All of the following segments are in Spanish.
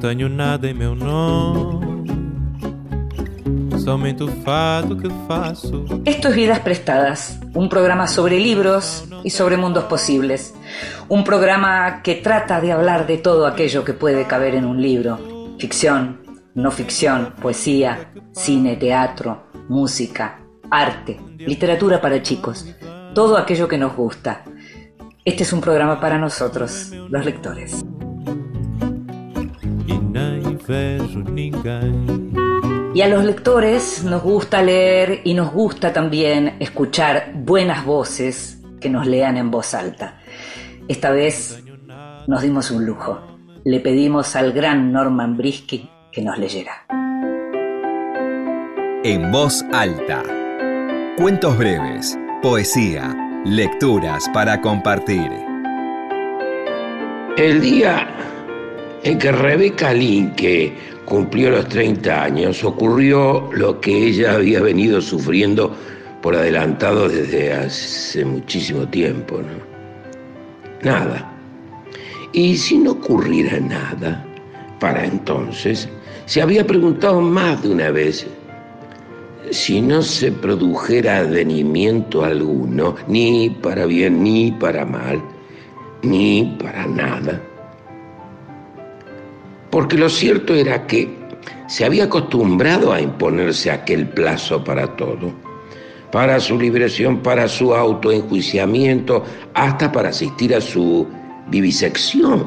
Tenho nada. Esto es Vidas Prestadas, un programa sobre libros y sobre mundos posibles. Un programa que trata de hablar de todo aquello que puede caber en un libro. Ficción, no ficción, poesía, cine, teatro, música, arte, literatura para chicos. Todo aquello que nos gusta. Este es un programa para nosotros, los lectores. Y a los lectores nos gusta leer y nos gusta también escuchar buenas voces que nos lean en voz alta. Esta vez nos dimos un lujo. Le pedimos al gran Norman Brisky que nos leyera. En voz alta. Cuentos breves, poesía, lecturas para compartir. El día en que Rebeca Linke cumplió los 30 años, ocurrió lo que ella había venido sufriendo por adelantado desde hace muchísimo tiempo. ¿no? Nada. Y si no ocurriera nada, para entonces, se había preguntado más de una vez si no se produjera advenimiento alguno, ni para bien ni para mal, ni para nada. Porque lo cierto era que se había acostumbrado a imponerse aquel plazo para todo, para su liberación, para su autoenjuiciamiento, hasta para asistir a su vivisección,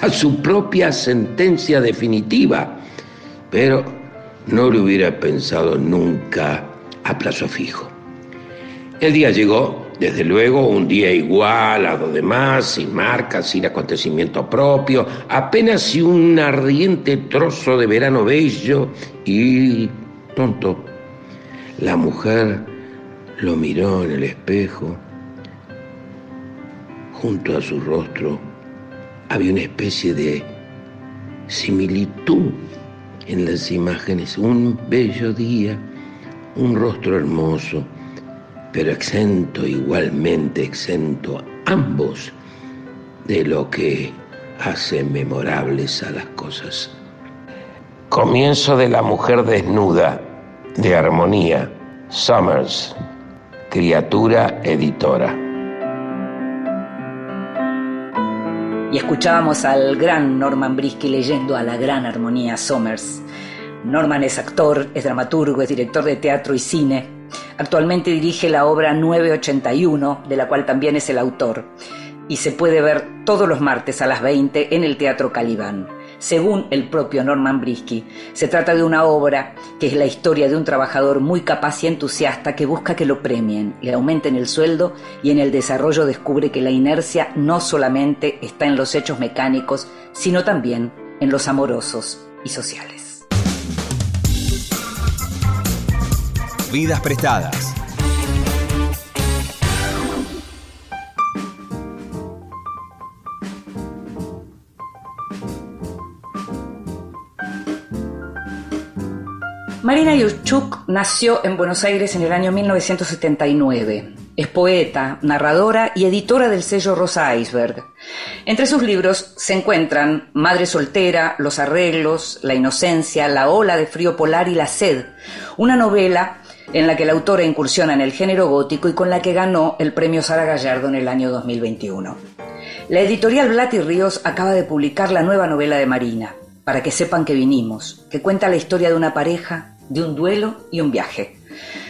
a su propia sentencia definitiva. Pero no lo hubiera pensado nunca a plazo fijo. El día llegó, desde luego, un día igual a los demás, sin marcas, sin acontecimiento propio, apenas si un ardiente trozo de verano bello y tonto. La mujer lo miró en el espejo. Junto a su rostro había una especie de similitud en las imágenes. Un bello día, un rostro hermoso, pero exento, igualmente exento, ambos de lo que hace memorables a las cosas. Comienzo de la mujer desnuda, de armonía, Summers, criatura editora. Y escuchábamos al gran Norman Brisky leyendo a la gran armonía Somers. Norman es actor, es dramaturgo, es director de teatro y cine. Actualmente dirige la obra 981, de la cual también es el autor, y se puede ver todos los martes a las 20 en el Teatro Calibán. Según el propio Norman Brisky, se trata de una obra que es la historia de un trabajador muy capaz y entusiasta que busca que lo premien, le aumenten el sueldo y en el desarrollo descubre que la inercia no solamente está en los hechos mecánicos, sino también en los amorosos y sociales. Vidas prestadas. Marina Yuchuk nació en Buenos Aires en el año 1979. Es poeta, narradora y editora del sello Rosa Iceberg. Entre sus libros se encuentran Madre soltera, Los arreglos, La inocencia, La ola de frío polar y La sed, una novela en la que la autora incursiona en el género gótico y con la que ganó el premio Sara Gallardo en el año 2021. La editorial Blat y Ríos acaba de publicar la nueva novela de Marina, para que sepan que vinimos, que cuenta la historia de una pareja, de un duelo y un viaje.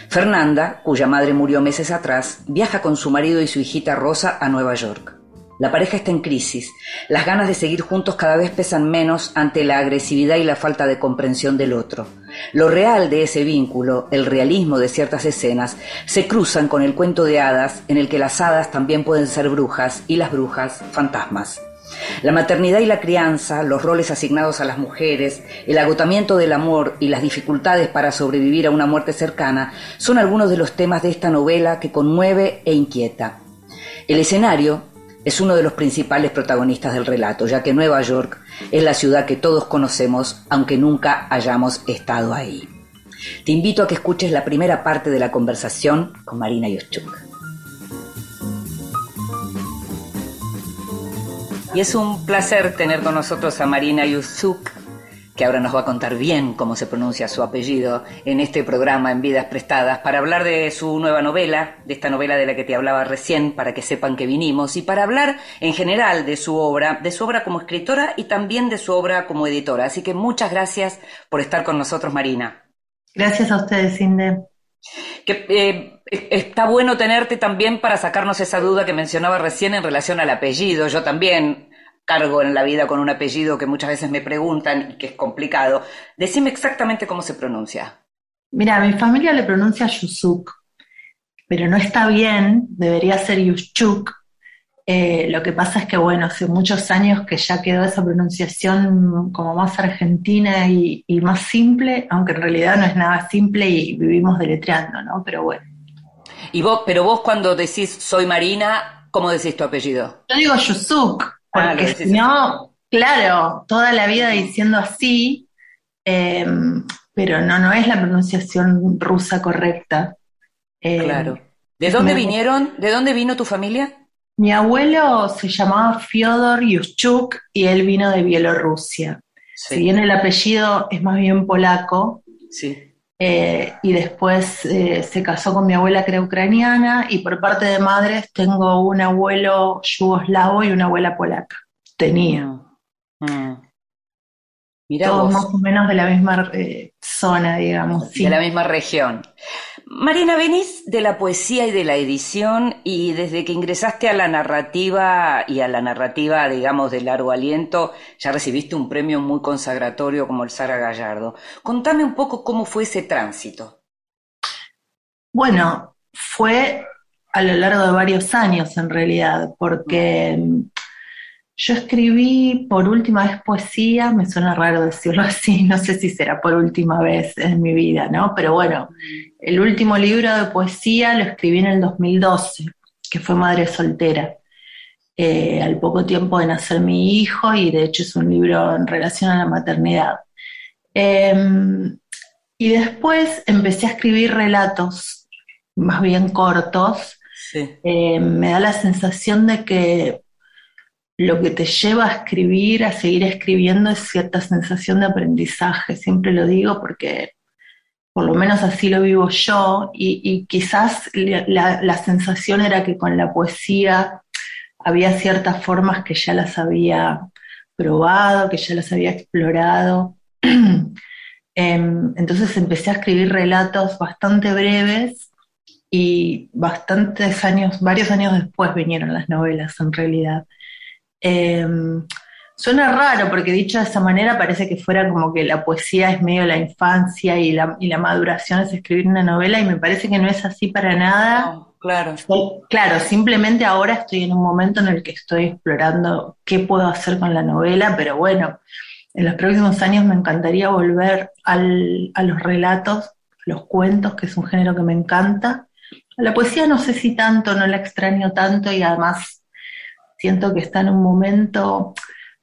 Fernanda, cuya madre murió meses atrás, viaja con su marido y su hijita Rosa a Nueva York. La pareja está en crisis. Las ganas de seguir juntos cada vez pesan menos ante la agresividad y la falta de comprensión del otro. Lo real de ese vínculo, el realismo de ciertas escenas, se cruzan con el cuento de hadas en el que las hadas también pueden ser brujas y las brujas fantasmas. La maternidad y la crianza, los roles asignados a las mujeres, el agotamiento del amor y las dificultades para sobrevivir a una muerte cercana son algunos de los temas de esta novela que conmueve e inquieta. El escenario es uno de los principales protagonistas del relato, ya que Nueva York es la ciudad que todos conocemos, aunque nunca hayamos estado ahí. Te invito a que escuches la primera parte de la conversación con Marina Yoschuk. Y es un placer tener con nosotros a Marina Yusuk, que ahora nos va a contar bien cómo se pronuncia su apellido en este programa en Vidas Prestadas, para hablar de su nueva novela, de esta novela de la que te hablaba recién, para que sepan que vinimos, y para hablar en general de su obra, de su obra como escritora y también de su obra como editora. Así que muchas gracias por estar con nosotros, Marina. Gracias a ustedes, Inde. Que, eh, está bueno tenerte también para sacarnos esa duda que mencionaba recién en relación al apellido. Yo también cargo en la vida con un apellido que muchas veces me preguntan y que es complicado. Decime exactamente cómo se pronuncia. Mira, mi familia le pronuncia Yusuk, pero no está bien, debería ser Yushchuk. Eh, lo que pasa es que, bueno, hace muchos años que ya quedó esa pronunciación como más argentina y, y más simple, aunque en realidad no es nada simple y vivimos deletreando, ¿no? Pero bueno. Y vos, pero vos cuando decís soy Marina, ¿cómo decís tu apellido? Yo digo Yusuk, porque si no, claro, toda la vida diciendo así, eh, pero no, no es la pronunciación rusa correcta. Eh, Claro. ¿De dónde vinieron? ¿De dónde vino tu familia? Mi abuelo se llamaba Fyodor Yushchuk y él vino de Bielorrusia. Si bien el apellido es más bien polaco, sí. Eh, y después eh, se casó con mi abuela que era ucraniana, y por parte de madres tengo un abuelo yugoslavo y una abuela polaca. Tenía. Mm. Mirá Todos vos. más o menos de la misma eh, zona, digamos. sí. de la misma región. Marina, venís de la poesía y de la edición y desde que ingresaste a la narrativa y a la narrativa, digamos, de largo aliento, ya recibiste un premio muy consagratorio como el Sara Gallardo. Contame un poco cómo fue ese tránsito. Bueno, fue a lo largo de varios años en realidad, porque yo escribí por última vez poesía, me suena raro decirlo así, no sé si será por última vez en mi vida, ¿no? Pero bueno, el último libro de poesía lo escribí en el 2012, que fue Madre Soltera, eh, al poco tiempo de nacer mi hijo y de hecho es un libro en relación a la maternidad. Em, y después empecé a escribir relatos más bien cortos, Sí. eh, me da la sensación de que lo que te lleva a escribir, a seguir escribiendo, es cierta sensación de aprendizaje. Siempre lo digo porque por lo menos así lo vivo yo y, quizás la, la- la sensación era que con la poesía había ciertas formas que ya las había probado, que ya las había explorado. Em, entonces empecé a escribir relatos bastante breves y bastantes años, varios años después vinieron las novelas en realidad. Eh, suena raro porque dicho de esa manera parece que fuera como que la poesía es medio la infancia y la, y la maduración es escribir una novela y me parece que no es así para nada. No, claro. Claro, simplemente ahora estoy en un momento en el que estoy explorando qué puedo hacer con la novela, pero bueno, en los próximos años me encantaría volver al- a los relatos, los cuentos, que es un género que me encanta. A la poesía no sé si tanto, no la extraño tanto y además siento que está en un momento,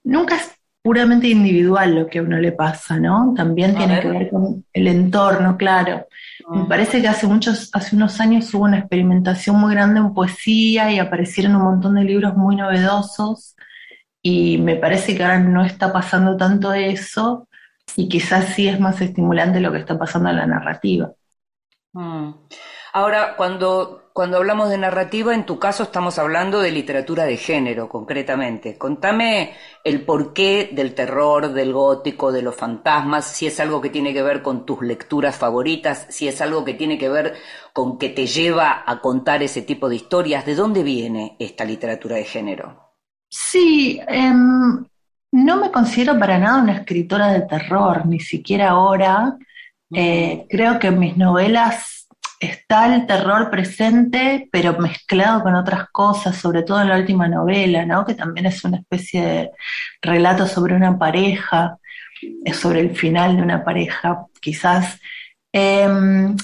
nunca es puramente individual lo que a uno le pasa, ¿no? También A tiene ver. que ver con el entorno, claro. Me parece que hace muchos, hace unos años hubo una experimentación muy grande en poesía y aparecieron un montón de libros muy novedosos y me parece que ahora no está pasando tanto eso y quizás sí es más estimulante lo que está pasando en la narrativa. Mm. Ahora, cuando, cuando hablamos de narrativa, en tu caso estamos hablando de literatura de género, concretamente. Contame el porqué del terror, del gótico, de los fantasmas, si es algo que tiene que ver con tus lecturas favoritas, si es algo que tiene que ver con que te lleva a contar ese tipo de historias. ¿De dónde viene esta literatura de género? Sí, em, no me considero para nada una escritora de terror, ni siquiera ahora. Eh, creo que mis novelas está el terror presente, pero mezclado con otras cosas, sobre todo en la última novela, ¿no? Que también es una especie de relato sobre una pareja, sobre el final de una pareja, quizás. Em,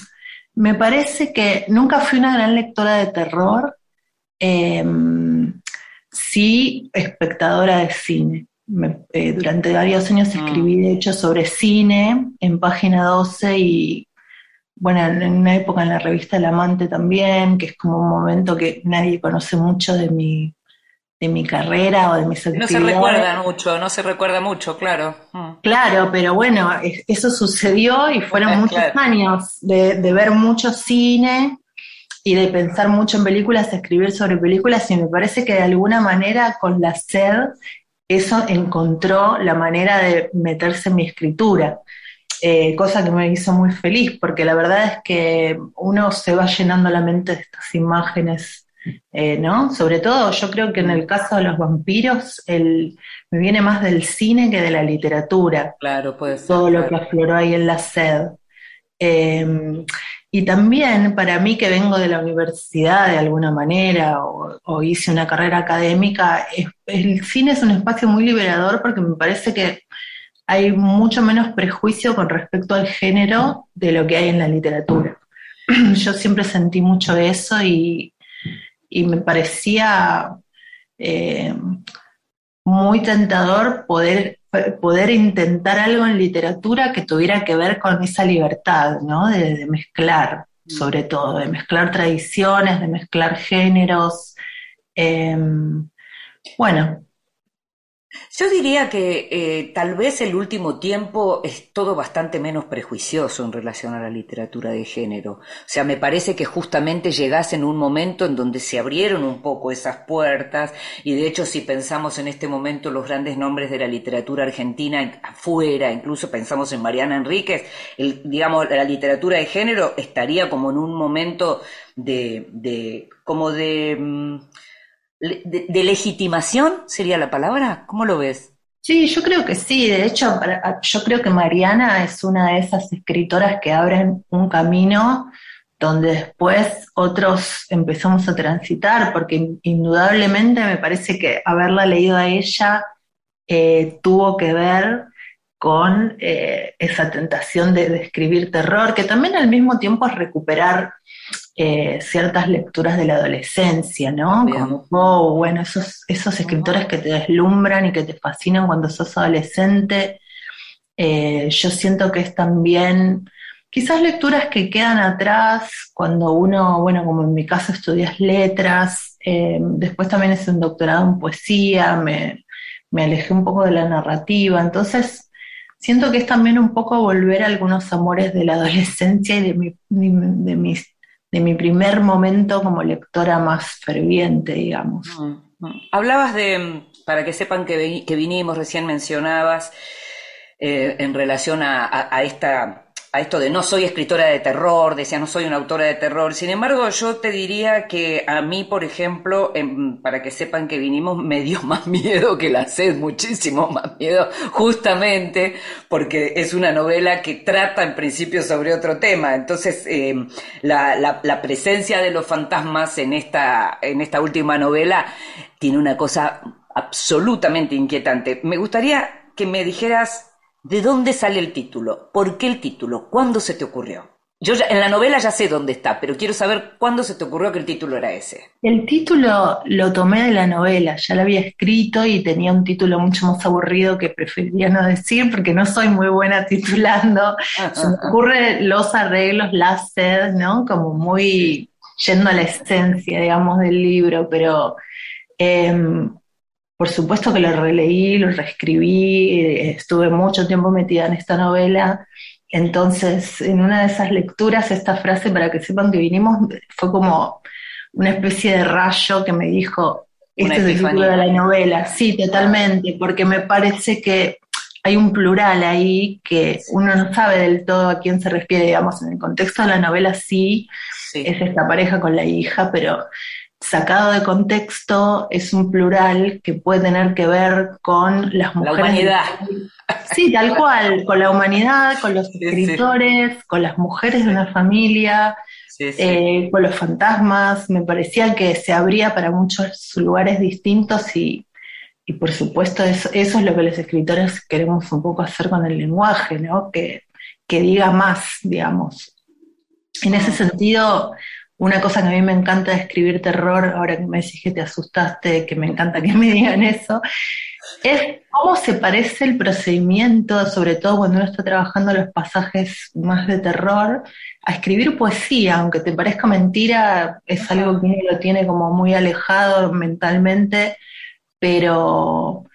me parece que nunca fui una gran lectora de terror, em, sí espectadora de cine. Me- eh, durante varios años Mm. escribí, de hecho, sobre cine en Página 12 y, bueno, en una época en la revista El Amante también, que es como un momento que nadie conoce mucho de mi, de mi carrera o de mis actividades. No se recuerda mucho, no se recuerda mucho, claro. Mm. Claro, pero bueno, eso sucedió y fueron muchos años de, de, ver mucho cine y de pensar mucho en películas, escribir sobre películas y me parece que de alguna manera con la sed eso encontró la manera de meterse en mi escritura. Eh, cosa que me hizo muy feliz, porque la verdad es que uno se va llenando la mente de estas imágenes, eh, ¿no? Sobre todo, yo creo que en el caso de los vampiros, el, me viene más del cine que de la literatura. Claro, puede ser. Todo lo que afloró ahí en la sed. Em, y también para mí que vengo de la universidad de alguna manera o, hice una carrera académica, el cine es un espacio muy liberador porque me parece que hay mucho menos prejuicio con respecto al género de lo que hay en la literatura. Yo siempre sentí mucho eso y, me parecía eh, muy tentador poder, poder intentar algo en literatura que tuviera que ver con esa libertad, ¿no? De, mezclar, sobre todo, de mezclar tradiciones, de mezclar géneros. Em, bueno, yo diría que eh, tal vez el último tiempo es todo bastante menos prejuicioso en relación a la literatura de género. O sea, me parece que justamente llegase en un momento en donde se abrieron un poco esas puertas y de hecho si pensamos en este momento los grandes nombres de la literatura argentina afuera, incluso pensamos en Mariana Enríquez, el, digamos, la literatura de género estaría como en un momento de, de como de... Mm, de, legitimación sería la palabra. ¿Cómo lo ves? Sí, yo creo que sí. De hecho, yo creo que Mariana es una de esas escritoras que abren un camino donde después otros empezamos a transitar, porque indudablemente me parece que haberla leído a ella eh, tuvo que ver con eh, esa tentación de, de, escribir terror, que también al mismo tiempo es recuperar eh, ciertas lecturas de la adolescencia, ¿no? Como, oh, bueno, esos, esos escritores que te deslumbran y que te fascinan cuando sos adolescente. Eh, yo siento que es también, quizás lecturas que quedan atrás cuando uno, bueno, como en mi caso estudias letras, eh, después también hice un doctorado en poesía, me, me alejé un poco de la narrativa, entonces siento que es también un poco volver a algunos amores de la adolescencia y de, mi, de mis de mi primer momento como lectora más ferviente, digamos. Mm, mm. Hablabas de, para que sepan que, que vinimos, recién mencionabas, eh, en relación a, esta a esto de no soy escritora de terror, decía no soy una autora de terror. Sin embargo, yo te diría que a mí, por ejemplo, para que sepan que vinimos, me dio más miedo que la sed, muchísimo más miedo, justamente porque es una novela que trata en principio sobre otro tema. Entonces, em, la, la, presencia de los fantasmas en esta, en esta última novela tiene una cosa absolutamente inquietante. Me gustaría que me dijeras ¿De dónde sale el título? ¿Por qué el título? ¿Cuándo se te ocurrió? Yo en la novela ya sé dónde está, pero quiero saber cuándo se te ocurrió que el título era ese. El título lo tomé de la novela, ya lo había escrito y tenía un título mucho más aburrido que preferiría no decir porque no soy muy buena titulando. se me ocurren los arreglos, la sed, ¿no? Como muy yendo a la esencia, digamos, del libro, pero em, por supuesto que lo releí, lo reescribí, estuve mucho tiempo metida en esta novela. Entonces, en una de esas lecturas, esta frase, para que sepan que vinimos, fue como una especie de rayo que me dijo, este es el título de la novela. Sí, totalmente, porque me parece que hay un plural ahí que uno no sabe del todo a quién se refiere, digamos, en el contexto de la novela sí. es esta pareja con la hija, pero sacado de contexto es un plural que puede tener que ver con las mujeres. La humanidad. Sí, tal cual, con la humanidad, con los escritores, con las mujeres de una familia, eh, con los fantasmas. Me parecía que se abría para muchos lugares distintos y, y por supuesto eso, eso, es lo que los escritores queremos un poco hacer con el lenguaje, ¿no? Que, que diga más, digamos. En ese ah. sentido, una cosa que a mí me encanta de escribir terror, ahora que me decís que te asustaste, que me encanta que me digan eso, es cómo se parece el procedimiento, sobre todo cuando uno está trabajando los pasajes más de terror, a escribir poesía, aunque te parezca mentira, es algo que uno lo tiene como muy alejado mentalmente, pero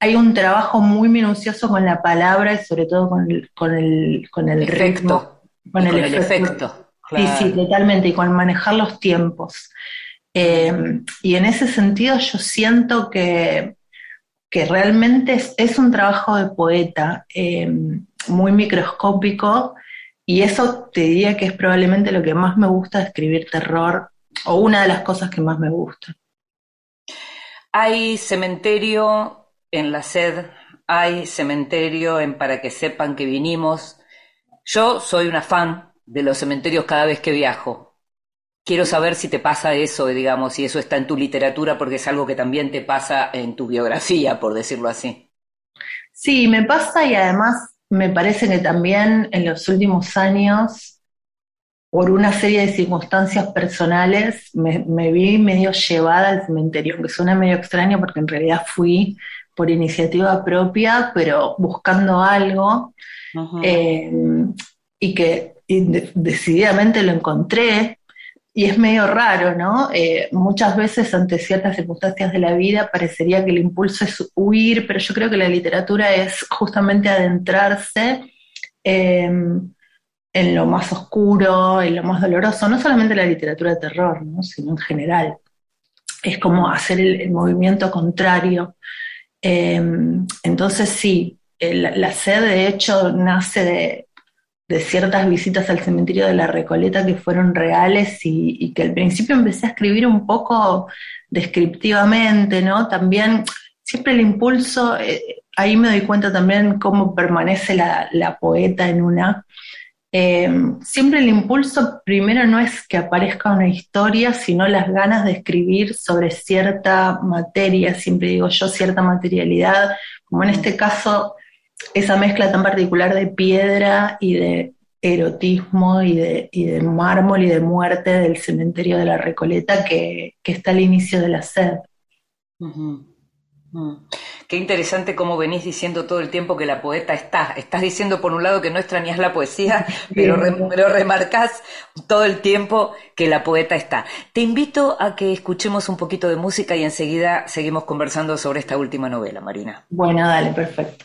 hay un trabajo muy minucioso con la palabra y sobre todo con el, con el, con el efecto. con, el, efecto. Sí, sí, totalmente, y con manejar los tiempos. Eh, y en ese sentido yo siento que, que realmente es, un trabajo de poeta eh, muy microscópico y eso te diría que es probablemente lo que más me gusta de escribir terror o una de las cosas que más me gusta. Hay cementerio en la sed, hay cementerio en Para que sepan que vinimos. Yo soy una fan de los cementerios cada vez que viajo. Quiero saber si te pasa eso, digamos, si eso está en tu literatura, porque es algo que también te pasa en tu biografía, por decirlo así. Sí, me pasa y además me parece que también en los últimos años por una serie de circunstancias personales, me, vi medio llevada al cementerio, que suena medio extraño porque en realidad fui por iniciativa propia, pero buscando algo, eh, y que decididamente lo encontré, y es medio raro, ¿no? Eh, muchas veces ante ciertas circunstancias de la vida parecería que el impulso es huir, pero yo creo que la literatura es justamente adentrarse. Eh, en lo más oscuro, en lo más doloroso, no solamente la literatura de terror, sino en general. Es como hacer el, movimiento contrario. Em, entonces sí, la sed de hecho nace de, ciertas visitas al cementerio de la Recoleta que fueron reales y, que al principio empecé a escribir un poco descriptivamente, ¿no? También siempre el impulso, eh, ahí me doy cuenta también cómo permanece la, la poeta en una eh, siempre el impulso primero no es que aparezca una historia, sino las ganas de escribir sobre cierta materia, siempre digo yo, cierta materialidad, como en este caso, esa mezcla tan particular de piedra y de erotismo y de, de mármol y de muerte del cementerio de la Recoleta que, está al inicio de la sed. Mm. Qué interesante cómo venís diciendo todo el tiempo que la poeta está. Estás diciendo por un lado que no extrañas la poesía, pero, remarcás todo el tiempo que la poeta está. Te invito a que escuchemos un poquito de música y enseguida seguimos conversando sobre esta última novela, Marina. Bueno, dale, perfecto.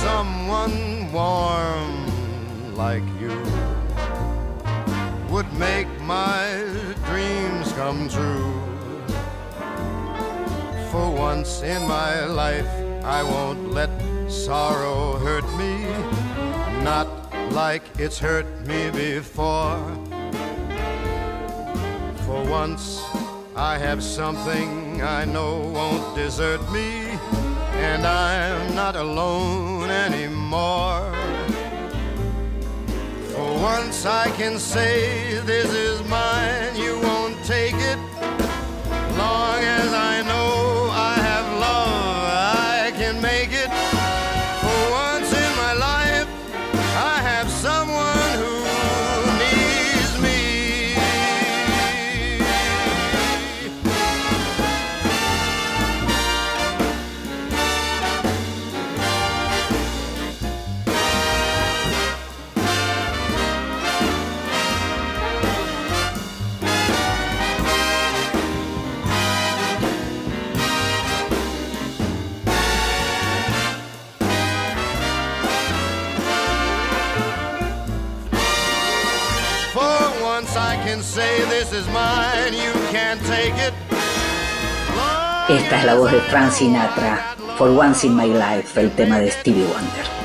someone warm like you would make my dreams come true. For once in my life, I won't let sorrow hurt me, not like it's hurt me before. For once, I have something I know won't desert me, and I'm not alone anymore. For once I can say this is mine, you won't take it, long as I know Esta es la voz de Frank Sinatra, For Once in My Life, el tema de Stevie Wonder.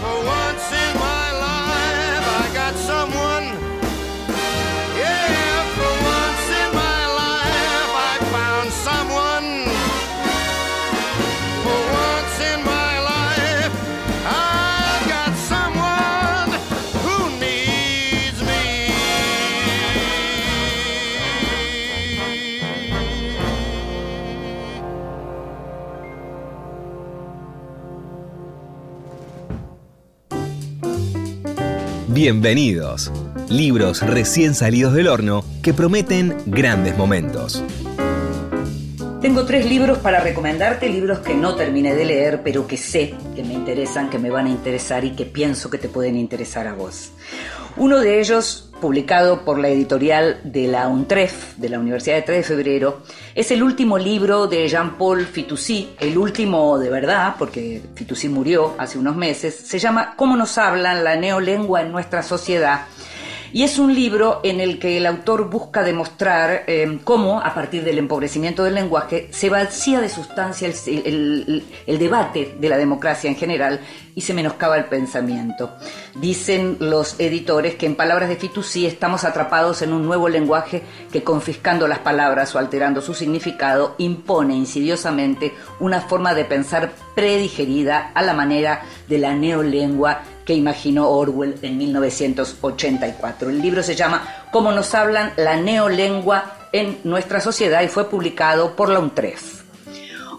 Bienvenidos. Libros recién salidos del horno que prometen grandes momentos. Tengo tres libros para recomendarte, libros que no terminé de leer, pero que sé que me interesan, que me van a interesar y que pienso que te pueden interesar a vos. Uno de ellos, publicado por la editorial de la UNTREF, de la Universidad de 3 de Febrero, es el último libro de Jean-Paul Fitoussi, el último de verdad, porque Fitoussi murió hace unos meses. Se llama ¿Cómo nos hablan la neolengua en nuestra sociedad? Y es un libro en el que el autor busca demostrar eh, cómo, a partir del empobrecimiento del lenguaje, se vacía de sustancia el, el, debate de la democracia en general y se menoscaba el pensamiento. Dicen los editores que en palabras de Fitoussi estamos atrapados en un nuevo lenguaje que confiscando las palabras o alterando su significado impone insidiosamente una forma de pensar predigerida a la manera de la neolengua que imaginó Orwell en 1984. El libro se llama Cómo nos hablan la neolengua en nuestra sociedad y fue publicado por la UNTREF.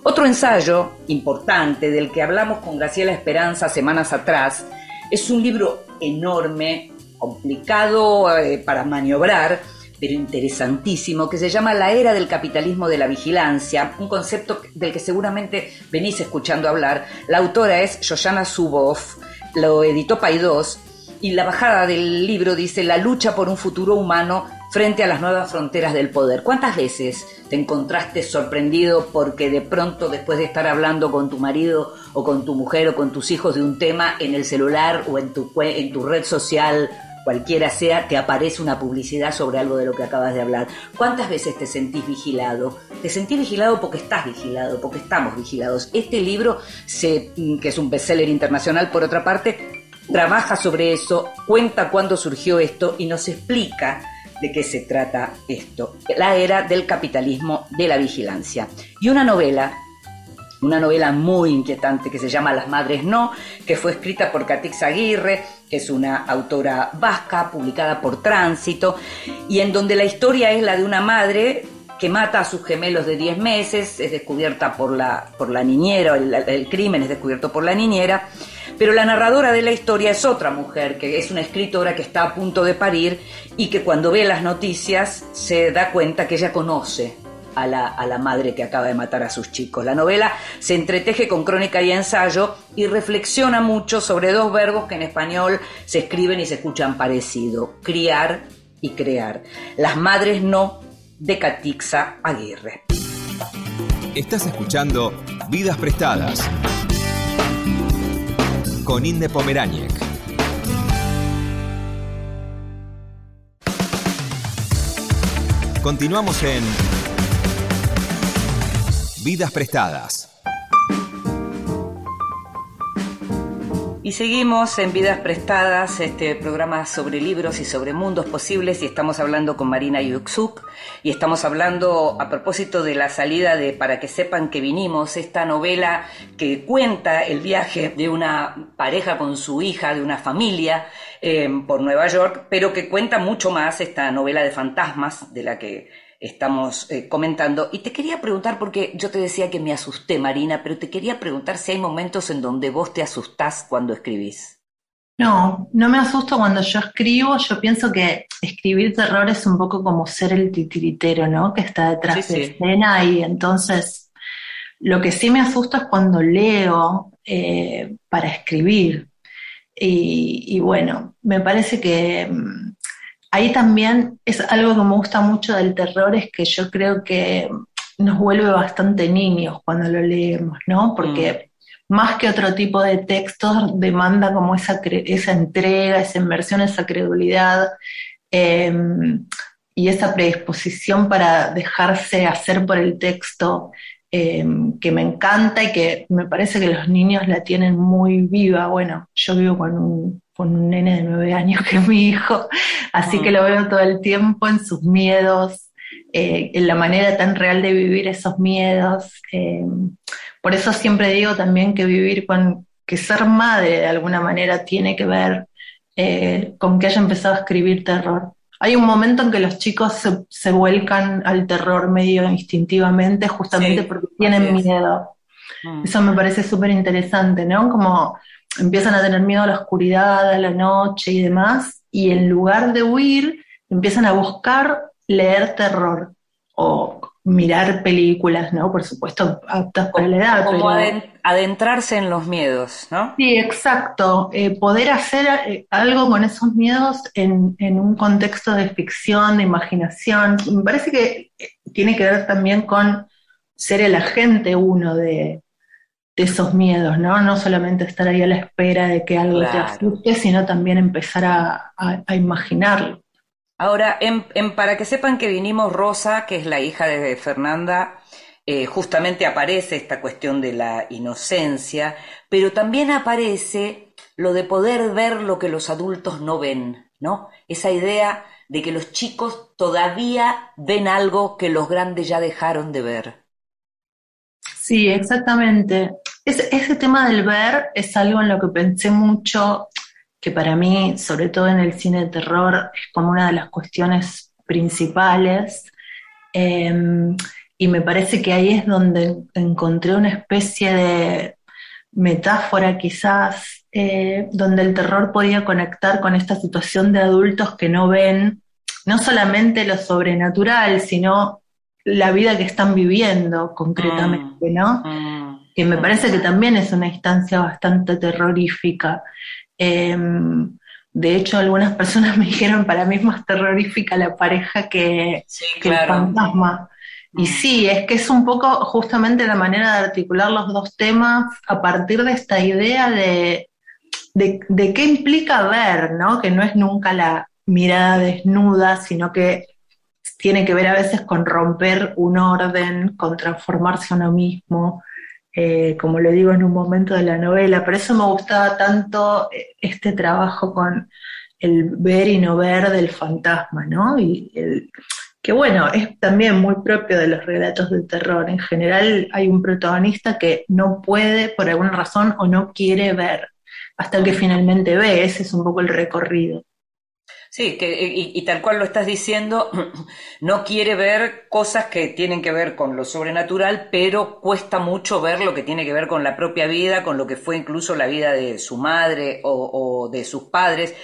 Otro ensayo importante del que hablamos con Graciela Esperanza semanas atrás es un libro enorme, complicado eh, para maniobrar, pero interesantísimo, que se llama La Era del Capitalismo de la Vigilancia, un concepto del que seguramente venís escuchando hablar. La autora es Shoshana Zuboff, lo editó Paidós, y la bajada del libro dice La lucha por un futuro humano frente a las nuevas fronteras del poder. ¿Cuántas veces te encontraste sorprendido porque de pronto después de estar hablando con tu marido o con tu mujer o con tus hijos de un tema en el celular o en tu, en tu red social cualquiera sea, te aparece una publicidad sobre algo de lo que acabas de hablar. ¿Cuántas veces te sentís vigilado? Te sentís vigilado porque estás vigilado, porque estamos vigilados. Este libro, se, que es un bestseller internacional por otra parte, trabaja sobre eso, cuenta cuándo surgió esto y nos explica de qué se trata esto. La era del capitalismo de la vigilancia. Y una novela una novela muy inquietante que se llama Las Madres No, que fue escrita por Catix Aguirre, que es una autora vasca, publicada por Tránsito, y en donde la historia es la de una madre que mata a sus gemelos de 10 meses, es descubierta por la, por la niñera, el, el crimen es descubierto por la niñera, pero la narradora de la historia es otra mujer, que es una escritora que está a punto de parir y que cuando ve las noticias se da cuenta que ella conoce a la, madre que acaba de matar a sus chicos. La novela se entreteje con crónica y ensayo y reflexiona mucho sobre dos verbos que en español se escriben y se escuchan parecido, criar y crear. Las madres no de Catixa Aguirre. Estás escuchando Vidas Prestadas con Inde Pomeráñez. Continuamos en Vidas Prestadas. Y seguimos en Vidas Prestadas, este programa sobre libros y sobre mundos posibles, y estamos hablando con Marina Yuxuk, y estamos hablando a propósito de la salida de Para que sepan que vinimos, esta novela que cuenta el viaje de una pareja con su hija, de una familia eh, por Nueva York, pero que cuenta mucho más esta novela de fantasmas de la que estamos eh, comentando. Y te quería preguntar, porque yo te decía que me asusté, Marina, pero te quería preguntar si hay momentos en donde vos te asustás cuando escribís. No, no me asusto cuando yo escribo. Yo pienso que escribir terror es un poco como ser el titiritero, ¿no? Que está detrás de escena y entonces lo que sí me asusta es cuando leo eh, para escribir. y, bueno, me parece que mm, ahí también es algo que me gusta mucho del terror, es que yo creo que nos vuelve bastante niños cuando lo leemos, ¿no? Porque mm. más que otro tipo de textos demanda como esa, esa entrega, esa inversión, esa credulidad em, y esa predisposición para dejarse hacer por el texto em, que me encanta y que me parece que los niños la tienen muy viva. Bueno, yo vivo con un con un nene de nueve años que es mi hijo, así que lo veo todo el tiempo en sus miedos, eh, en la manera tan real de vivir esos miedos. Eh, por eso siempre digo también que vivir con, que ser madre de alguna manera tiene que ver eh, con que haya empezado a escribir terror. Hay un momento en que los chicos se, vuelcan al terror medio instintivamente, justamente porque tienen miedo. Mm. Eso me parece súper interesante, ¿no? Como empiezan a tener miedo a la oscuridad, a la noche y demás, y en lugar de huir, empiezan a buscar leer terror o mirar películas, ¿no? Por supuesto, aptas para la edad. Como adentrarse en los miedos, ¿no? Sí, exacto. Eh, poder hacer eh, algo con esos miedos en, en, un contexto de ficción, de imaginación. Me parece que eh, tiene que ver también con ser el agente uno de, de esos miedos, ¿no? No solamente estar ahí a la espera de que algo te asuste, sino también empezar a, a imaginarlo. Ahora, en, para que sepan que vinimos Rosa, que es la hija de Fernanda, eh, justamente aparece esta cuestión de la inocencia, pero también aparece lo de poder ver lo que los adultos no ven, ¿no? Esa idea de que los chicos todavía ven algo que los grandes ya dejaron de ver. Sí, exactamente. ese tema del ver es algo en lo que pensé mucho que para mí, sobre todo en el cine de terror, es como una de las cuestiones principales. Em, y me parece que ahí es donde encontré una especie de metáfora quizás, eh, donde el terror podía conectar con esta situación de adultos que no ven no solamente lo sobrenatural, sino la vida que están viviendo concretamente, ¿no? Mm, mm, que me parece que también es una instancia bastante terrorífica. Em, de hecho, algunas personas me dijeron, para mí es más terrorífica la pareja que, el fantasma. Y mm. sí, es que es un poco justamente la manera de articular los dos temas a partir de esta idea de, de, qué implica ver, ¿no? Que no es nunca la mirada desnuda, sino que tiene que ver a veces con romper un orden, con transformarse a uno mismo, eh, como lo digo en un momento de la novela. Por eso me gustaba tanto eh, este trabajo con el ver y no ver del fantasma, ¿no? Y que bueno, es también muy propio de los relatos de terror. En general hay un protagonista que no puede, por alguna razón, o no quiere ver, hasta que finalmente ve, ese es un poco el recorrido. Sí, que, y, tal cual lo estás diciendo, no quiere ver cosas que tienen que ver con lo sobrenatural, pero cuesta mucho ver lo que tiene que ver con la propia vida, con lo que fue incluso la vida de su madre o de sus padres.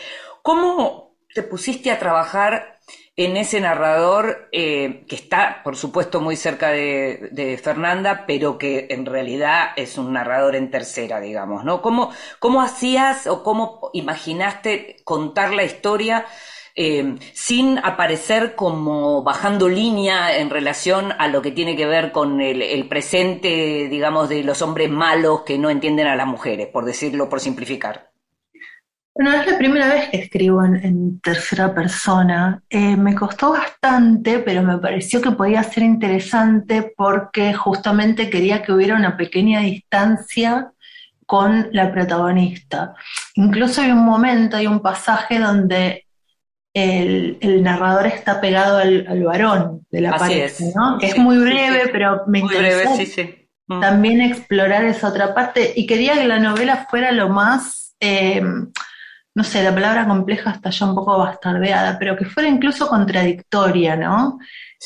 ¿Cómo te pusiste a trabajar en ese narrador eh, que está, por supuesto, muy cerca de, Fernanda, pero que en realidad es un narrador en tercera, digamos, ¿no? ¿Cómo, cómo hacías o cómo imaginaste contar la historia eh, sin aparecer como bajando línea en relación a lo que tiene que ver con el presente, digamos, de los hombres malos que no entienden a las mujeres, por decirlo, por simplificar? Bueno, es la primera vez que escribo en, tercera persona. Eh, me costó bastante, pero me pareció que podía ser interesante porque justamente quería que hubiera una pequeña distancia con la protagonista. Incluso hay un momento, hay un pasaje donde el, narrador está pegado al, varón de la pareja, ¿no? Que es muy breve, pero me interesó mm. también explorar esa otra parte y quería que la novela fuera lo más... Eh, no sé, la palabra compleja está ya un poco bastardeada, pero que fuera incluso contradictoria, ¿no?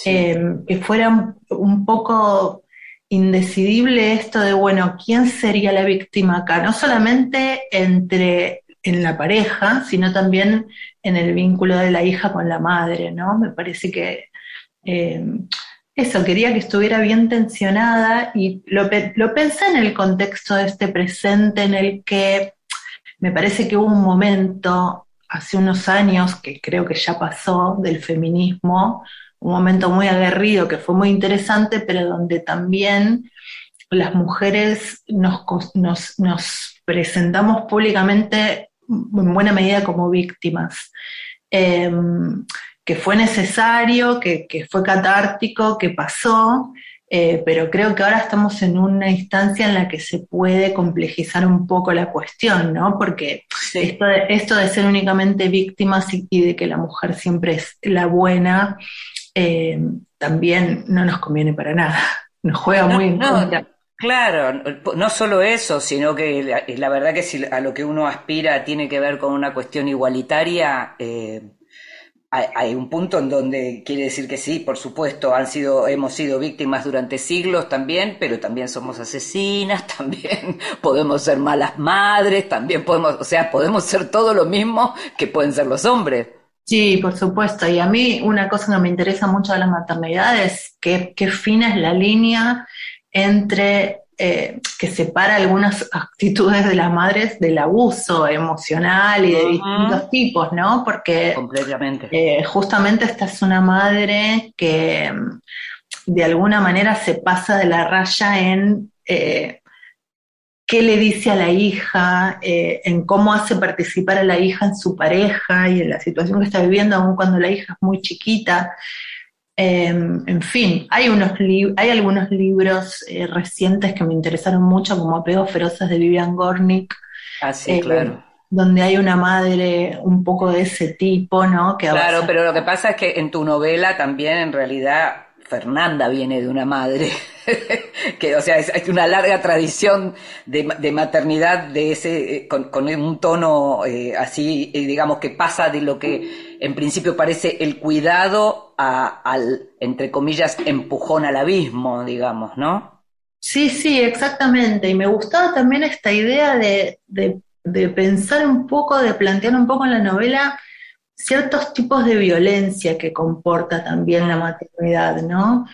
Em, que fuera un, poco indecidible esto de, bueno, ¿quién sería la víctima acá? No solamente entre en la pareja, sino también en el vínculo de la hija con la madre, ¿no? Me parece que em, eso, quería que estuviera bien tensionada y lo, lo pensé en el contexto de este presente en el que me parece que hubo un momento hace unos años, que creo que ya pasó, del feminismo, un momento muy aguerrido que fue muy interesante, pero donde también las mujeres nos, presentamos públicamente en buena medida como víctimas. Em, que fue necesario, que, que, fue catártico, que pasó, eh, pero creo que ahora estamos en una instancia en la que se puede complejizar un poco la cuestión, ¿no? Porque esto, de, esto, de, ser únicamente víctimas y de que la mujer siempre es la buena, eh, también no nos conviene para nada, nos juega muy en contra. Claro, no solo eso, sino que la, verdad que si a lo que uno aspira tiene que ver con una cuestión igualitaria, eh, hay, un punto en donde quiere decir que sí, por supuesto, han sido, hemos sido víctimas durante siglos también, pero también somos asesinas, también podemos ser malas madres, también podemos, o sea, podemos ser todo lo mismo que pueden ser los hombres. Sí, por supuesto. Y a mí una cosa que me interesa mucho de la maternidad es qué fina es la línea entre eh, que separa algunas actitudes de las madres del abuso emocional y de distintos tipos, ¿no? Porque Completamente. eh, justamente esta es una madre que de alguna manera se pasa de la raya en eh, qué le dice a la hija, en cómo hace participar a la hija en su pareja y en la situación que está viviendo, aun cuando la hija es muy chiquita. Eh, en fin, hay, unos hay algunos libros eh, recientes que me interesaron mucho, como Apegos Feroces de Vivian Gornick, Así, eh, Ah, claro. donde hay una madre un poco de ese tipo, ¿no? Que Claro, avanza- pero lo que pasa es que en tu novela también en realidad Fernanda viene de una madre, que o sea, es, hay una larga tradición de, de maternidad de ese, eh, con, con un tono eh, así, eh, digamos, que pasa de lo que en principio parece el cuidado a- al, entre comillas, empujón al abismo, digamos, ¿no? Sí, sí, exactamente. Y me gustaba también esta idea de, de- de pensar un poco, de plantear un poco en la novela ciertos tipos de violencia que comporta también la maternidad, ¿no?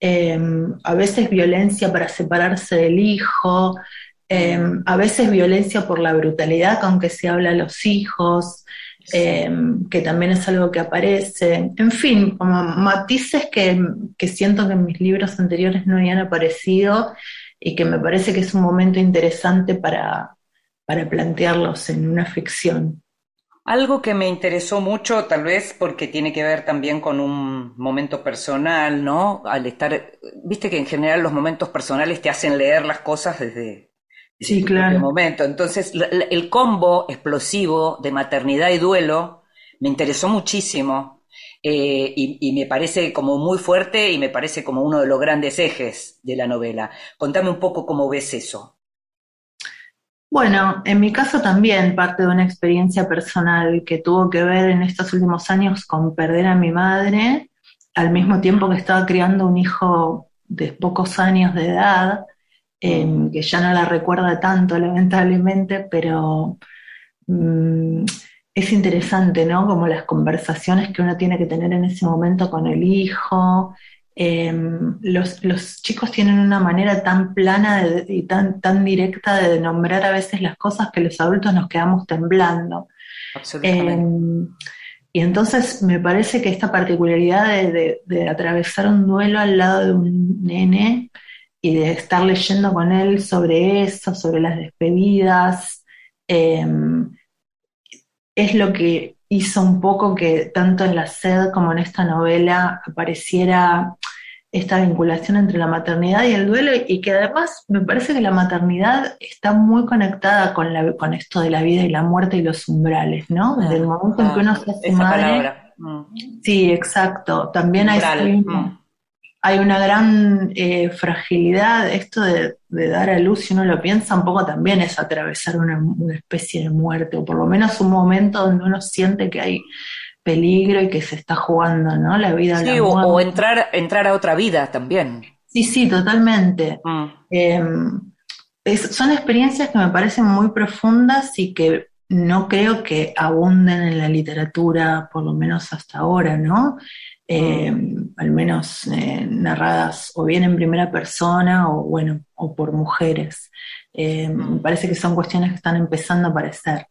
Eh, a veces violencia para separarse del hijo, eh, a veces violencia por la brutalidad con que se habla a los hijos, eh, que también es algo que aparece. En fin, como matices que, que siento que en mis libros anteriores no habían aparecido y que me parece que es un momento interesante para, para plantearlos en una ficción. Algo que me interesó mucho, tal vez porque tiene que ver también con un momento personal, ¿no? Al estar, viste que en general los momentos personales te hacen leer las cosas desde, desde Sí, claro. momento. Entonces, el combo explosivo de maternidad y duelo me interesó muchísimo eh, y, y me parece como muy fuerte y me parece como uno de los grandes ejes de la novela. Contame un poco cómo ves eso. Bueno, en mi caso también parte de una experiencia personal que tuvo que ver en estos últimos años con perder a mi madre, al mismo tiempo que estaba criando un hijo de pocos años de edad, eh, que ya no la recuerda tanto lamentablemente, pero mm, es interesante, ¿no? Como las conversaciones que uno tiene que tener en ese momento con el hijo. Eh, los, los chicos tienen una manera tan plana de- y tan, tan directa de nombrar a veces las cosas que los adultos nos quedamos temblando. Absolutamente. Eh, y entonces me parece que esta particularidad de, de- de atravesar un duelo al lado de un nene y de estar leyendo con él sobre eso, sobre las despedidas, eh, es lo que hizo un poco que tanto en La Sed como en esta novela apareciera esta vinculación entre la maternidad y el duelo y que además me parece que la maternidad está muy conectada con, la, con esto de la vida y la muerte y los umbrales, ¿no? Desde el momento en que uno se hace Esa madre. palabra. Mm. Sí, exacto. También Umbral. hay Mm. Hay una gran eh, fragilidad, esto de, de dar a luz, si uno lo piensa, un poco también es atravesar una, una especie de muerte, o por lo menos un momento donde uno siente que hay peligro y que se está jugando, ¿no? La vida o Sí, la o, o entrar, entrar a otra vida también. Sí, sí, totalmente. Mm. Eh, es- son experiencias que me parecen muy profundas y que no creo que abunden en la literatura, por lo menos hasta ahora, ¿no? Eh, al menos eh, narradas o bien en primera persona o bueno, o por mujeres. Eh, me parece que son cuestiones que están empezando a aparecer.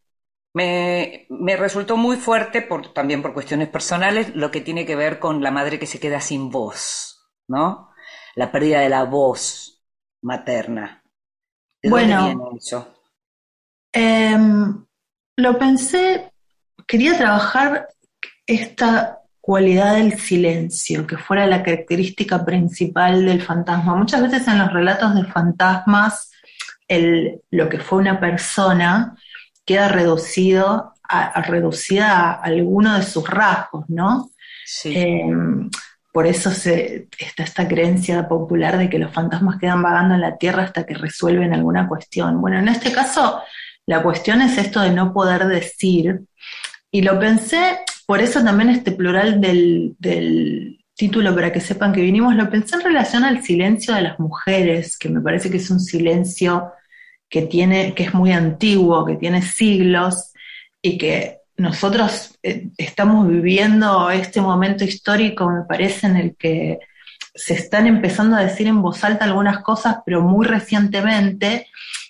Me, me resultó muy fuerte, por, también por cuestiones personales, lo que tiene que ver con la madre que se queda sin voz, ¿no? La pérdida de la voz materna. ¿De dónde Bueno. viene eso? Eh, lo pensé, quería trabajar esta cualidad del silencio, que fuera la característica principal del fantasma. Muchas veces en los relatos de fantasmas, el, lo que fue una persona queda reducido a, a- reducida a alguno de sus rasgos, ¿no? Sí. Eh, por eso se, está esta creencia popular de que los fantasmas quedan vagando en la tierra hasta que resuelven alguna cuestión. Bueno, en este caso, la cuestión es esto de no poder decir. Y lo pensé por eso también este plural del, del título, para que sepan que vinimos, lo pensé en relación al silencio de las mujeres, que me parece que es un silencio que tiene, que es muy antiguo, que tiene siglos y que nosotros eh, estamos viviendo este momento histórico, me parece, en el que se están empezando a decir en voz alta algunas cosas, pero muy recientemente,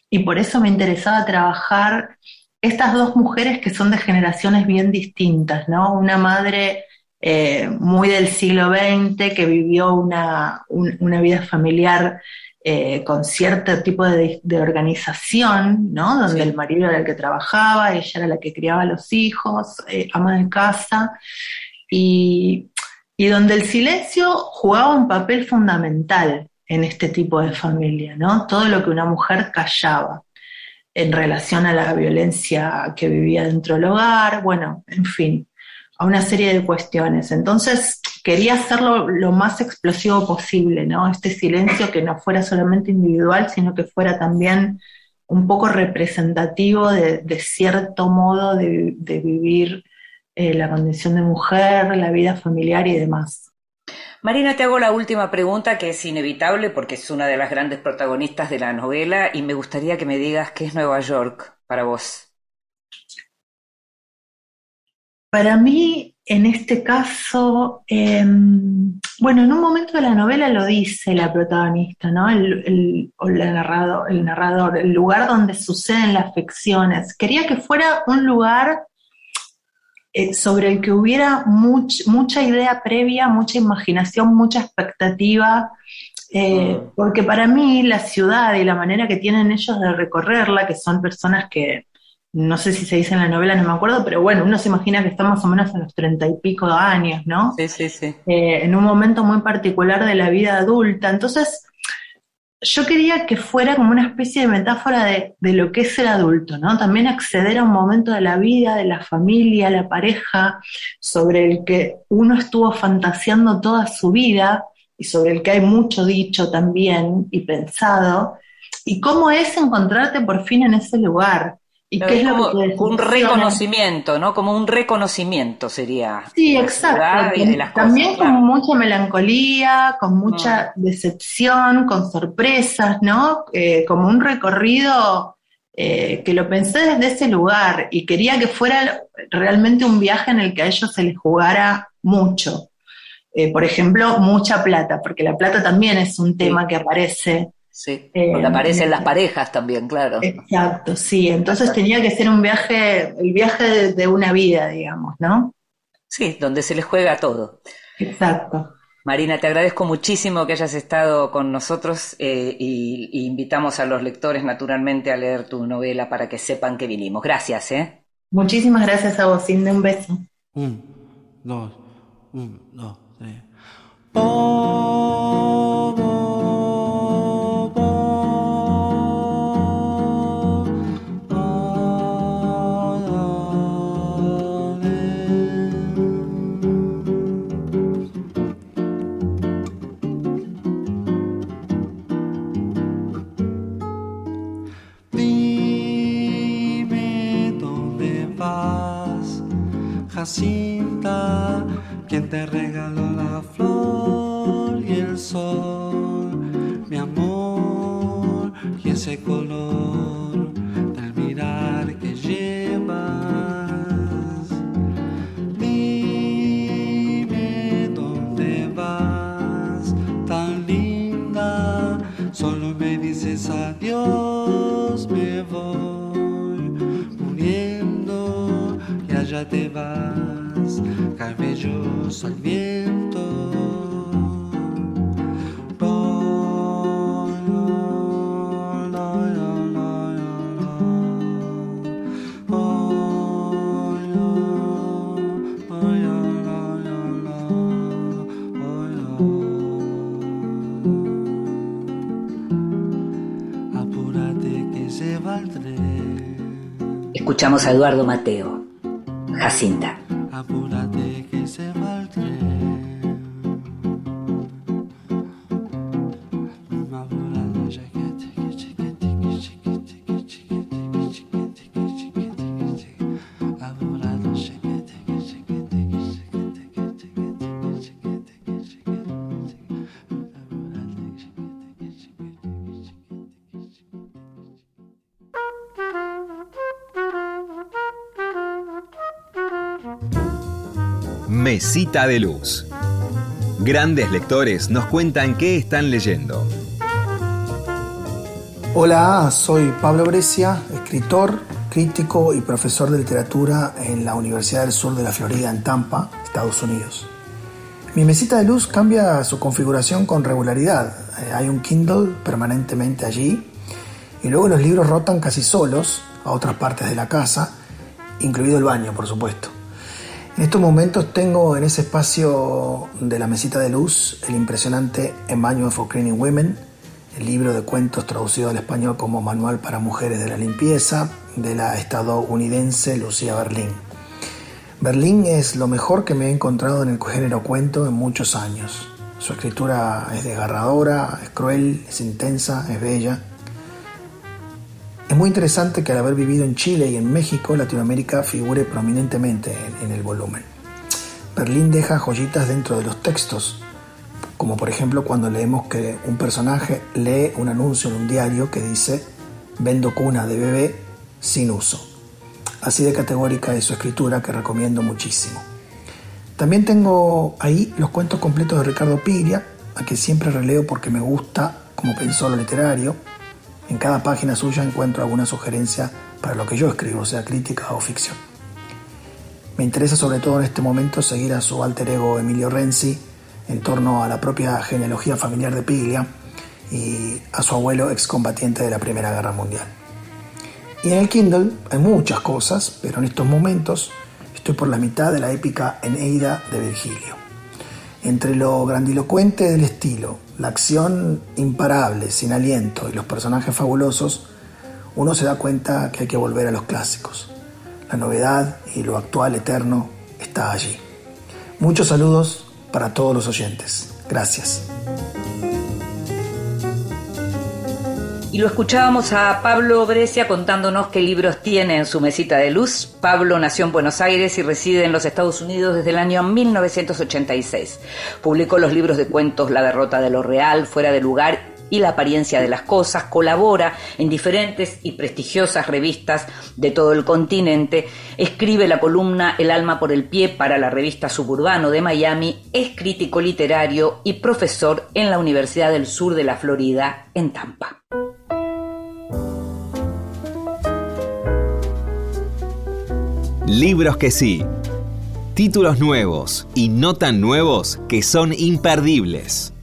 y por eso me interesaba trabajar estas dos mujeres que son de generaciones bien distintas, ¿no? Una madre eh, muy del siglo XX que vivió una, una vida familiar eh, con cierto tipo de, organización, ¿no? Donde el marido era el que trabajaba, ella era la que criaba a los hijos, eh, ama de casa, y, y, donde el silencio jugaba un papel fundamental en este tipo de familia, ¿no? Todo lo que una mujer callaba en relación a la violencia que vivía dentro del hogar, bueno, en fin, a una serie de cuestiones. Entonces, quería hacerlo lo más explosivo posible, ¿no? Este silencio que no fuera solamente individual, sino que fuera también un poco representativo de, cierto modo de, vivir eh, la condición de mujer, la vida familiar y demás. Marina, te hago la última pregunta que es inevitable porque es una de las grandes protagonistas de la novela y me gustaría que me digas qué es Nueva York para vos. Para mí, en este caso, em, bueno, en un momento de la novela lo dice la protagonista, ¿no? El, narrador, el narrador, el lugar donde suceden las ficciones. Quería que fuera un lugar eh, sobre el que hubiera mucha idea previa, mucha imaginación, mucha expectativa, eh, mm. porque para mí la ciudad y la manera que tienen ellos de recorrerla, que son personas que no sé si se dice en la novela, no me acuerdo, pero bueno, uno se imagina que está más o menos en los treinta y pico de años, ¿no? Sí, sí, sí. Eh, en un momento muy particular de la vida adulta. Entonces, yo quería que fuera como una especie de metáfora de, de, lo que es ser adulto, ¿no? También acceder a un momento de la vida, de la familia, la pareja, sobre el que uno estuvo fantaseando toda su vida y sobre el que hay mucho dicho también y pensado, y cómo es encontrarte por fin en ese lugar ¿Y qué es como un reconocimiento, ¿no? Como un reconocimiento sería. Sí, exacto. También con mucha melancolía, con mucha mm. decepción, con sorpresas, ¿no? Eh, como un recorrido eh, que lo pensé desde ese lugar y quería que fuera realmente un viaje en el que a ellos se les jugara mucho. Eh, por ejemplo, mucha plata, porque la plata también es un tema que aparece Sí, porque eh, aparecen las parejas también, claro. Exacto, sí. Entonces tenía que ser un viaje, el viaje de, una vida, digamos, ¿no? Sí, donde se les juega todo. Exacto. Marina, te agradezco muchísimo que hayas estado con nosotros eh, y, invitamos a los lectores naturalmente a leer tu novela para que sepan que vinimos. Gracias, ¿eh? Muchísimas gracias a vos, Cindy. Un beso. Un, dos, un, dos, tres. Cinta, quien te regaló la flor y el sol, mi amor, y ese color te vas cabellos al viento. Apúrate que se va el tren. Escuchamos a Eduardo Mateo, Jacinta. De Luz. Grandes lectores nos cuentan qué están leyendo. Hola, soy Pablo Brescia, escritor, crítico y profesor de literatura en la Universidad del Sur de la Florida en Tampa, Estados Unidos. Mi mesita de luz cambia su configuración con regularidad. Eh, hay un Kindle permanentemente allí y luego los libros rotan casi solos a otras partes de la casa, incluido el baño, por supuesto. En estos momentos tengo en ese espacio de la mesita de luz el impresionante Emmanuel for Cleaning Women, el libro de cuentos traducido al español como Manual para Mujeres de la Limpieza de la estadounidense Lucía Berlín. Berlín es lo mejor que me he encontrado en el género cuento en muchos años. Su escritura es desgarradora, es cruel, es intensa, es bella. Es muy interesante que al haber vivido en Chile y en México, Latinoamérica figure prominentemente en, el volumen. Berlín deja joyitas dentro de los textos, como por ejemplo cuando leemos que un personaje lee un anuncio en un diario que dice vendo cuna de bebé sin uso. Así de categórica es su escritura que recomiendo muchísimo. También tengo ahí los cuentos completos de Ricardo Piglia, a que siempre releo porque me gusta como pensó lo literario. En cada página suya encuentro alguna sugerencia para lo que yo escribo, sea crítica o ficción. Me interesa sobre todo en este momento seguir a su alter ego Emilio Renzi, en torno a la propia genealogía familiar de Piglia y a su abuelo excombatiente de la Primera Guerra Mundial. Y en el Kindle hay muchas cosas, pero en estos momentos estoy por la mitad de la épica Eneida de Virgilio. Entre lo grandilocuente del estilo, la acción imparable, sin aliento y los personajes fabulosos, uno se da cuenta que hay que volver a los clásicos. La novedad y lo actual eterno está allí. Muchos saludos para todos los oyentes. Gracias. Y lo escuchábamos a Pablo Brescia contándonos qué libros tiene en su mesita de luz. Pablo nació en Buenos Aires y reside en los Estados Unidos desde el año 1986. Publicó los libros de cuentos La derrota de lo real, Fuera de lugar y la apariencia de las cosas, colabora en diferentes y prestigiosas revistas de todo el continente, escribe la columna El alma por el pie para la revista Suburbano de Miami, es crítico literario y profesor en la Universidad del Sur de la Florida en Tampa. Libros que sí. Títulos nuevos y no tan nuevos que son imperdibles.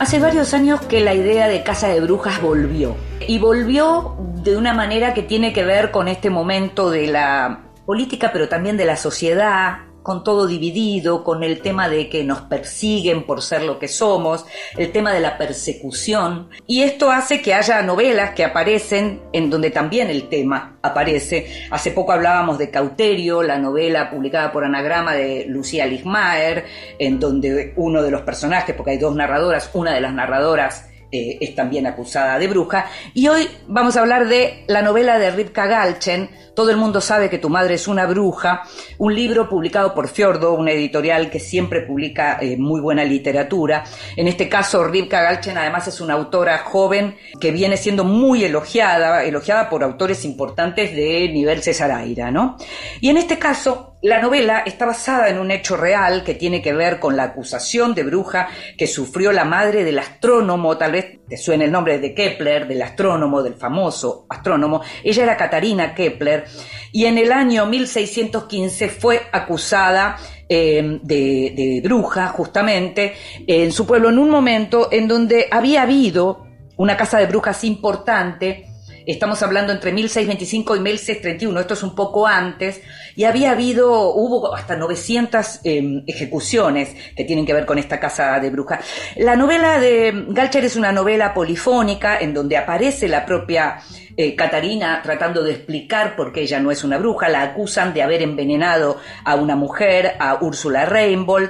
Hace varios años que la idea de Casa de Brujas volvió. Y volvió de una manera que tiene que ver con este momento de la política, pero también de la sociedad, con todo dividido, con el tema de que nos persiguen por ser lo que somos, el tema de la persecución. Y esto hace que haya novelas que aparecen en donde también el tema aparece. Hace poco hablábamos de Cauterio, la novela publicada por Anagrama de Lucía Lismaer, en donde uno de los personajes, porque hay dos narradoras, una de las narradoras eh, es también acusada de bruja. Y hoy vamos a hablar de la novela de Rivka Galchen, Todo el mundo sabe que tu madre es una bruja, un libro publicado por Fiordo, una editorial que siempre publica eh, muy buena literatura. En este caso, Rivka Galchen además es una autora joven que viene siendo muy elogiada, elogiada por autores importantes de nivel Cesaraira, ¿no? Y en este caso, la novela está basada en un hecho real que tiene que ver con la acusación de bruja que sufrió la madre del astrónomo, tal vez te suene el nombre de Kepler, del astrónomo, del famoso astrónomo. Ella era Catarina Kepler y en el año 1615 fue acusada de, de bruja justamente en su pueblo en un momento en donde había habido una casa de brujas importante Estamos hablando entre 1625 y 1631, esto es un poco antes, y había habido, hubo hasta 900 em, ejecuciones que tienen que ver con esta casa de brujas. La novela de Galcher es una novela polifónica en donde aparece la propia eh, Catarina tratando de explicar por qué ella no es una bruja, la acusan de haber envenenado a una mujer, a Úrsula Rainbow,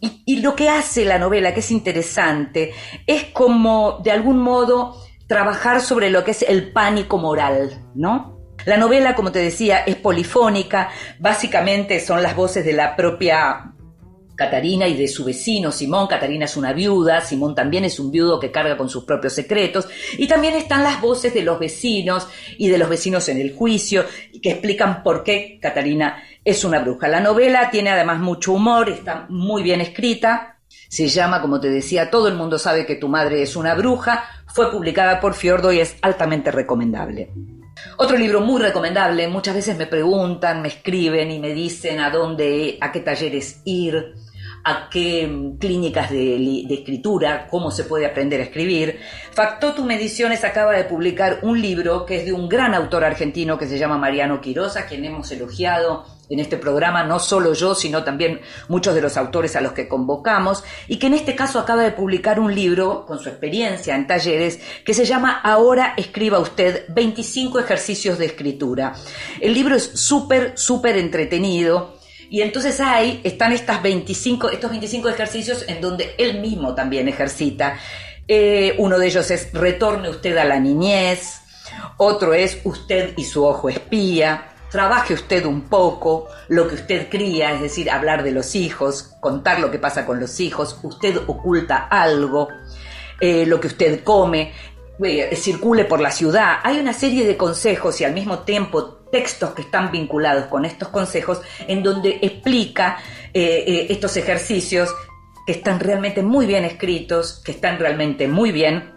y, y lo que hace la novela, que es interesante, es como de algún modo trabajar sobre lo que es el pánico moral, ¿no? La novela, como te decía, es polifónica, básicamente son las voces de la propia Catarina y de su vecino Simón. Catarina es una viuda, Simón también es un viudo que carga con sus propios secretos. Y también están las voces de los vecinos y de los vecinos en el juicio que explican por qué Catarina es una bruja. La novela tiene además mucho humor, está muy bien escrita. Se llama, como te decía, Todo el mundo sabe que tu madre es una bruja. Fue publicada por Fiordo y es altamente recomendable. Otro libro muy recomendable, muchas veces me preguntan, me escriben y me dicen a dónde, a qué talleres ir, a qué mm, clínicas de, escritura, cómo se puede aprender a escribir. Factotum Ediciones acaba de publicar un libro que es de un gran autor argentino que se llama Mariano Quirosa, quien hemos elogiado en este programa, no solo yo, sino también muchos de los autores a los que convocamos, y que en este caso acaba de publicar un libro con su experiencia en talleres que se llama Ahora escriba usted 25 ejercicios de escritura. El libro es súper, súper entretenido y entonces ahí están estas 25, estos 25 ejercicios en donde él mismo también ejercita. Eh, uno de ellos es retorne usted a la niñez, otro es usted y su ojo espía, trabaje usted un poco lo que usted cría, es decir, hablar de los hijos, contar lo que pasa con los hijos, usted oculta algo, eh, lo que usted come, eh, circule por la ciudad. Hay una serie de consejos y al mismo tiempo textos que están vinculados con estos consejos en donde explica eh, estos ejercicios que están realmente muy bien escritos, que están realmente muy bien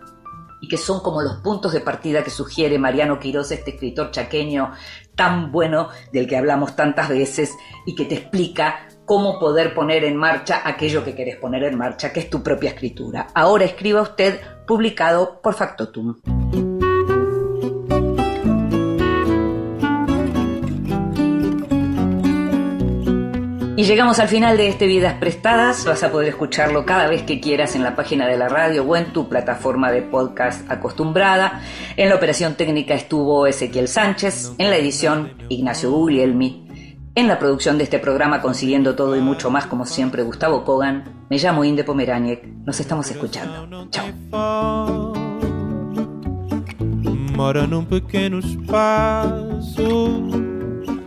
y que son como los puntos de partida que sugiere Mariano Quiroz, este escritor chaqueño tan bueno del que hablamos tantas veces y que te explica cómo poder poner en marcha aquello que querés poner en marcha, que es tu propia escritura. Ahora escriba usted, publicado por Factotum. Y llegamos al final de este Vidas Prestadas. Vas a poder escucharlo cada vez que quieras en la página de la radio o en tu plataforma de podcast acostumbrada. En la operación técnica estuvo Ezequiel Sánchez, en la edición Ignacio Guglielmi. En la producción de este programa, consiguiendo todo y mucho más, como siempre, Gustavo Kogan. Me llamo Inde Pomeraniec. Nos estamos escuchando. Chao.